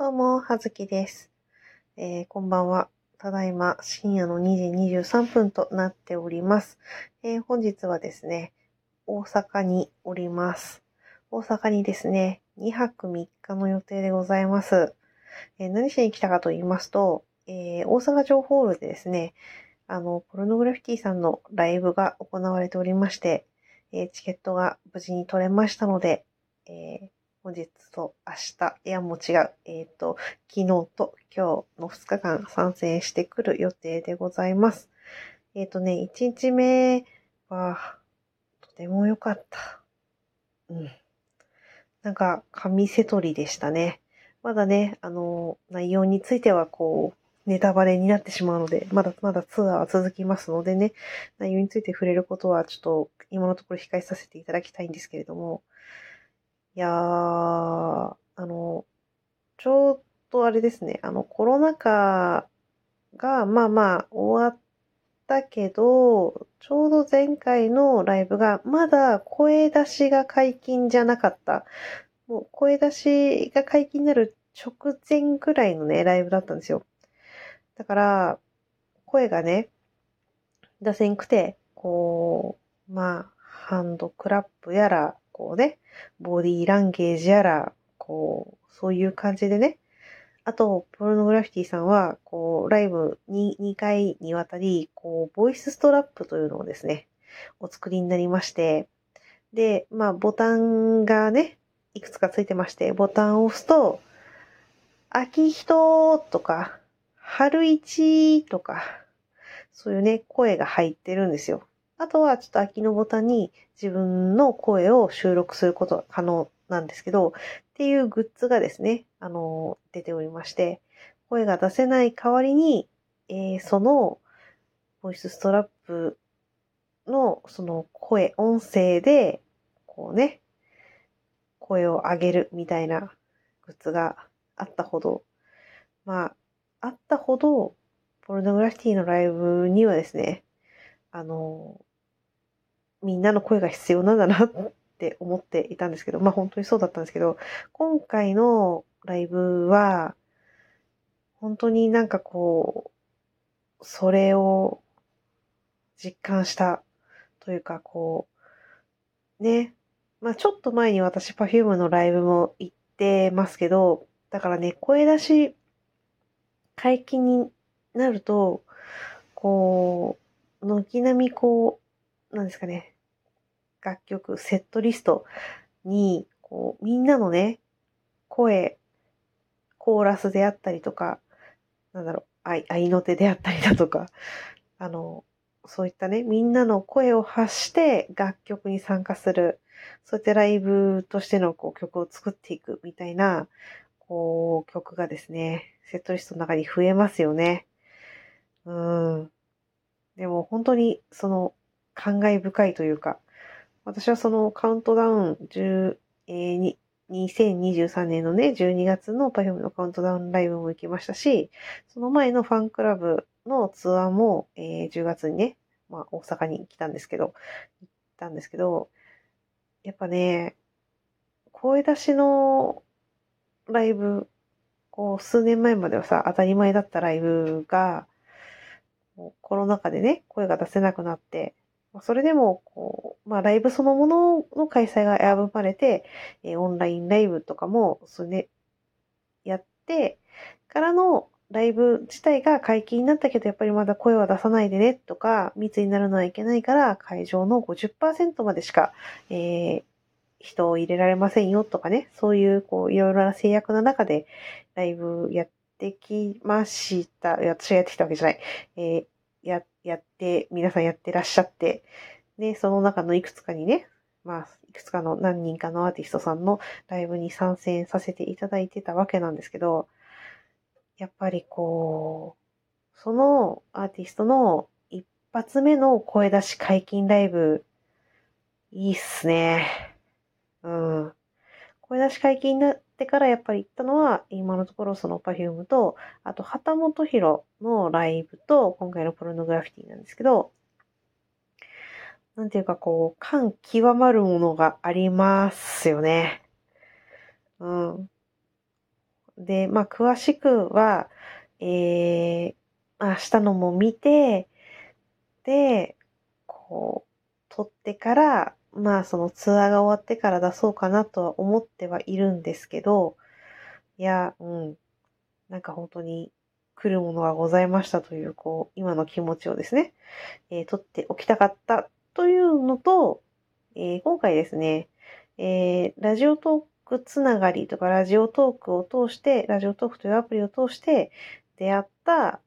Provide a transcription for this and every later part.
どうも、はずきです。えーこんばんは。ただいま深夜の2時23分となっております。えー本日はですね、大阪におります。大阪にですね、2泊3日の予定でございます。えー何しに来たかと言いますと、え大阪城ホールでですね、あの、ポルノグラフィティさんのライブが行われておりまして、えチケットが無事に取れましたので、え本日と明日、いやもう違う、えっ、と、昨日と今日の2日間参戦してくる予定でございます。えっ、とね、1日目は、とても良かった。うん。なんか、神瀬取りでしたね。まだね、あの、内容についてはこう、ネタバレになってしまうので、まだまだツアーは続きますのでね、内容について触れることはちょっと今のところ控えさせていただきたいんですけれども、いやー、あの、ちょうどあれですね、あの、コロナ禍が、まあまあ、終わったけど、ちょうど前回のライブが、まだ声出しが解禁じゃなかった。もう、声出しが解禁になる直前ぐらいのね、ライブだったんですよ。だから、声がね、出せんくて、こう、まあ、ハンドクラップやら、こうね、ボディーランゲージやら、こう、そういう感じでね。あと、ポルノグラフィティさんは、こう、ライブに2回にわたり、こう、ボイスストラップというのをですね、お作りになりまして、で、まあ、ボタンがね、いくつかついてまして、ボタンを押すと、秋人とか、春一とか、そういうね、声が入ってるんですよ。あとはちょっと秋のボタンに自分の声を収録することが可能なんですけど、っていうグッズがですね、あの、出ておりまして、声が出せない代わりに、えーその、ボイスストラップの、その声、音声で、こうね、声を上げるみたいなグッズがあったほど、まあ、あったほど、ポルノグラフィティのライブにはですね、あの、みんなの声が必要なんだなって思っていたんですけど、まあ本当にそうだったんですけど、今回のライブは、本当になんかこう、それを実感したというか、こう、ね、まあちょっと前に私 Perfume のライブも行ってますけど、だからね、声出し解禁になると、こう、軒並みこう、なんですかね、楽曲、セットリストに、こう、みんなのね、声、コーラスであったりとか、なんだろう、愛、愛の手であったりだとか、あの、そういったね、みんなの声を発して楽曲に参加する、そういったライブとしてのこう曲を作っていくみたいな、こう、曲がですね、セットリストの中に増えますよね。うん。でも本当にその感慨深いというか、私はそのカウントダウン10、えに2023年のね、12月の Perfume のカウントダウンライブも行きましたし、その前のファンクラブのツアーも、えー10月にね、まあ大阪に来たんですけど、行ったんですけど、やっぱね、声出しのライブ、こう数年前まではさ、当たり前だったライブが、コロナ禍でね、声が出せなくなって、それでも、こう、まあ、ライブそのものの開催が選ばれて、オンラインライブとかも、それで、やって、からのライブ自体が解禁になったけど、やっぱりまだ声は出さないでね、とか、密になるのはいけないから、会場の50%までしか、えー人を入れられませんよとかね、そういう、こう、いろいろな制約の中で、ライブやってきました。私がやってきたわけじゃない。えーや、やって、皆さんやってらっしゃって、で、その中のいくつかにね、まあ、いくつかの何人かのアーティストさんのライブに参戦させていただいてたわけなんですけど、やっぱりこう、そのアーティストの一発目の声出し解禁ライブ、いいっすね。うん。声出し解禁ってからやっぱり行ったのは、今のところその Perfume と、あと、旗本博のライブと、今回のポルノグラフィティなんですけど、なんていうかこう、感極まるものがありますよね。うん。で、まあ、詳しくは、えー、明日のも見て、で、こう、撮ってから、まあ、そのツアーが終わってから出そうかなとは思ってはいるんですけど、いや、うん。なんか本当に来るものがございましたという、こう、今の気持ちをですね、えー、取っておきたかったというのと、えー、今回ですね、えー、ラジオトークつながりとか、ラジオトークを通して、ラジオトークというアプリを通して出会った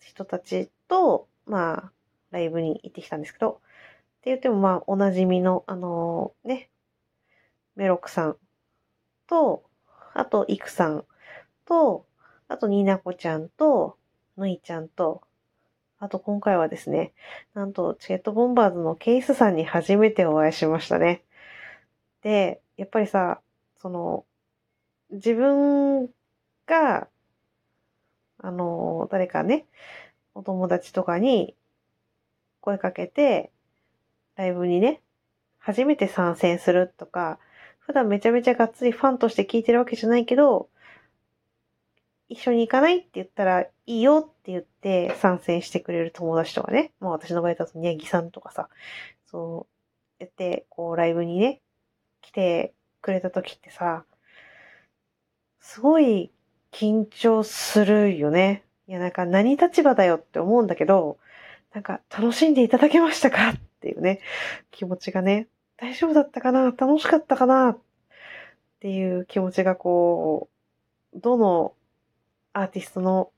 人たちと、まあ、ライブに行ってきたんですけど、って言ってもまあ、おなじみの、あのー、ね、メロクさんと、あと、イクさんと、あと、ニーナコちゃんと、ぬいちゃんと、あと今回はですね、なんと、チケットボンバーズのケイスさんに初めてお会いしましたね。で、やっぱりさ、その、自分が、あの、誰かね、お友達とかに声かけて、ライブにね、初めて参戦するとか、普段めちゃめちゃがっつりファンとして聞いてるわけじゃないけど、一緒に行かないって言ったらいいよって言って参戦してくれる友達とかね。まあ私の場合だと宮城さんとかさ、そう、やって、こうライブにね、来てくれた時ってさ、すごい緊張するよね。いやなんか何立場だよって思うんだけど、なんか楽しんでいただけましたかっていうね、気持ちがね、大丈夫だったかな楽しかったかなっていう気持ちがこう、どのアーティストの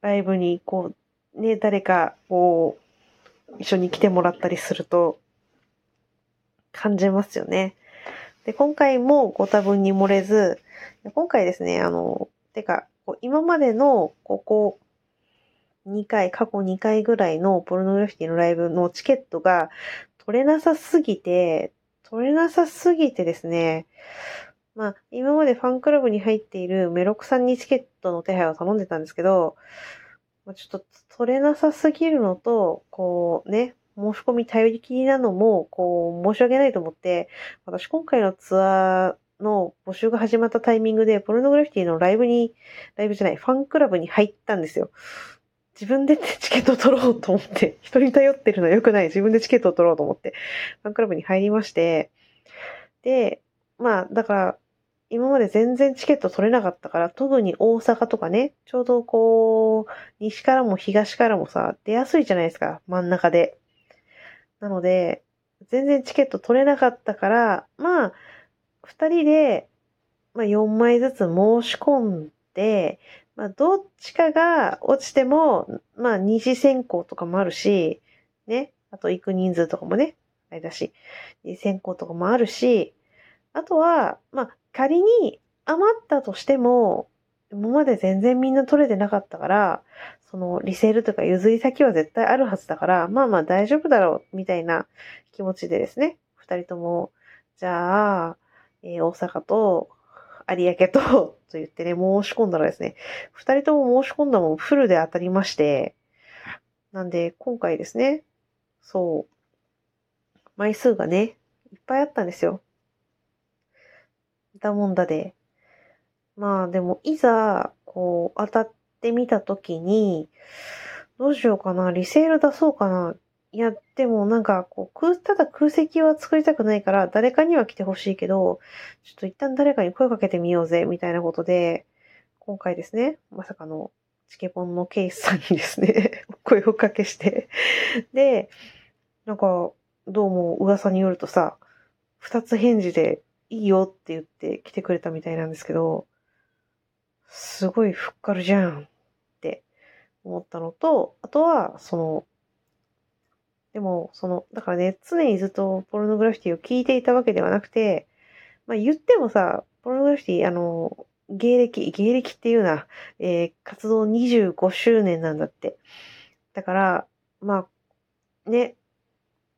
ライブにこう、ね、誰かこう、一緒に来てもらったりすると感じますよね。で、今回もご多分に漏れず、今回ですね、あの、てか、今までのここ2回、過去2回ぐらいのポルノグラフィティのライブのチケットが取れなさすぎて、取れなさすぎてですね、まあ、今までファンクラブに入っているメロクさんにチケットの手配を頼んでたんですけど、ま、ちょっと取れなさすぎるのと、こうね、申し込み頼りきりなのも、こう、申し訳ないと思って、私今回のツアーの募集が始まったタイミングで、ポルノグラフィティのライブに、ライブじゃない、ファンクラブに入ったんですよ。自分でチケット取ろうと思って、人に頼ってるのは良くない。自分でチケットを取ろうと思って、ファンクラブに入りまして、で、まあ、だから、今まで全然チケット取れなかったから、特に大阪とかね、ちょうどこう、西からも東からもさ、出やすいじゃないですか、真ん中で。なので、全然チケット取れなかったから、まあ、二人で、まあ4枚ずつ申し込んで、まあ、どっちかが落ちても、まあ、二次選考とかもあるし、ね。あと、行く人数とかもね、あれだし、二次選考とかもあるし、あとは、まあ、仮に余ったとしても、今まで全然みんな取れてなかったから、そのリセールとか譲り先は絶対あるはずだから、まあまあ大丈夫だろう、みたいな気持ちでですね、二人とも、じゃあ、えー、大阪と有明と、と言ってね、申し込んだらですね、二人とも申し込んだもんフルで当たりまして、なんで、今回ですね、そう、枚数がね、いっぱいあったんですよ。だもんだで。まあでも、いざ、こう、当たってみたときに、どうしようかな、リセール出そうかな、や、でもなんか、こう、空、ただ空席は作りたくないから、誰かには来てほしいけど、ちょっと一旦誰かに声かけてみようぜ、みたいなことで、今回ですね、まさかの、チケポンのケースさんにですね 声をかけしてで、なんか、どうも噂によるとさ、二つ返事でいいよって言って来てくれたみたいなんですけど、すごいふっかるじゃんって思ったのと、あとは、その、でも、その、だからね、常にずっとポルノグラフィティを聞いていたわけではなくて、まあ言ってもさ、ポルノグラフィティ、あの、芸歴、芸歴っていうな、えー、活動25周年なんだって。だから、まあ、ね、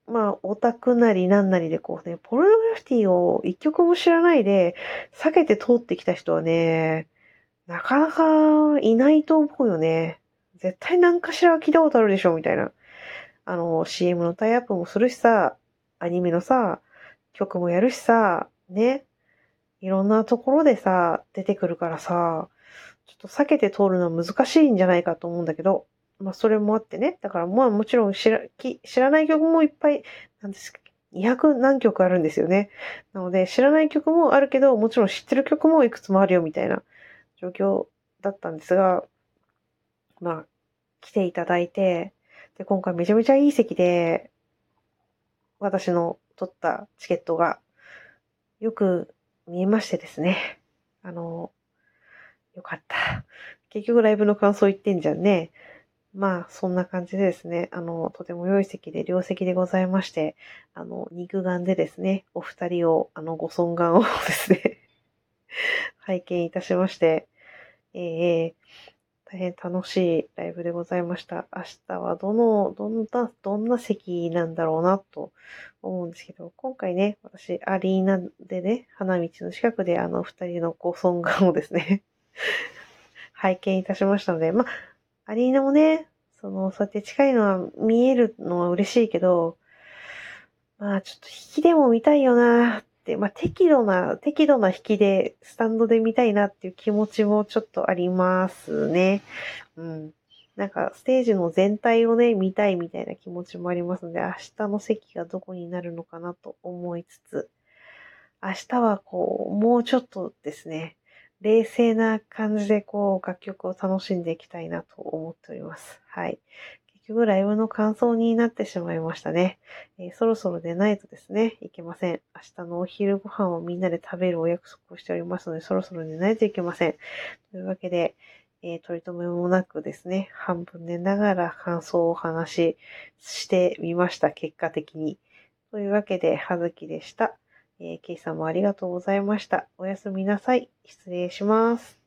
まあ、オタクなりなんなりでこうね、ポルノグラフィティを一曲も知らないで、避けて通ってきた人はね、なかなかいないと思うよね。絶対何かしら聞いたことあるでしょ、みたいな。あの、CM のタイアップもするしさ、アニメのさ、曲もやるしさ、ね。いろんなところでさ、出てくるからさ、ちょっと避けて通るのは難しいんじゃないかと思うんだけど、まあそれもあってね。だからまあもちろん知ら知らない曲もいっぱい、なんですか、200何曲あるんですよね。なので知らない曲もあるけど、もちろん知ってる曲もいくつもあるよみたいな状況だったんですが、まあ、来ていただいて、で、今回めちゃめちゃいい席で、私の取ったチケットがよく見えましてですね。あの、よかった。結局ライブの感想言ってんじゃんね。まあ、そんな感じでですね、あの、とても良い席で、良席でございまして、あの、肉眼でですね、お二人を、あの、ご尊顔をですね 拝見いたしまして、ええー、大変楽しいライブでございました。明日はどの、どんな、どんな席なんだろうなと思うんですけど、今回ね、私、アリーナでね、花道の近くであの二人のご尊顔をですね 拝見いたしましたので、まあ、アリーナもね、その、そうやって近いのは見えるのは嬉しいけど、まあちょっと引きでも見たいよな、まあ適度な、適度な引きでスタンドで見たいなっていう気持ちもちょっとありますね。うん。なんかステージの全体をね、見たいみたいな気持ちもありますので、明日の席がどこになるのかなと思いつつ、明日はこう、もうちょっとですね、冷静な感じでこう楽曲を楽しんでいきたいなと思っております。はい。結局ライブの感想になってしまいましたね。えー、そろそろ寝ないとですね、いけません。明日のお昼ご飯をみんなで食べるお約束をしておりますので、そろそろ寝ないといけません。というわけで、えー、取り留めもなくですね、半分寝ながら感想をお話ししてみました、結果的に。というわけで、はずきでした。えー、ケイさんもありがとうございました。おやすみなさい。失礼します。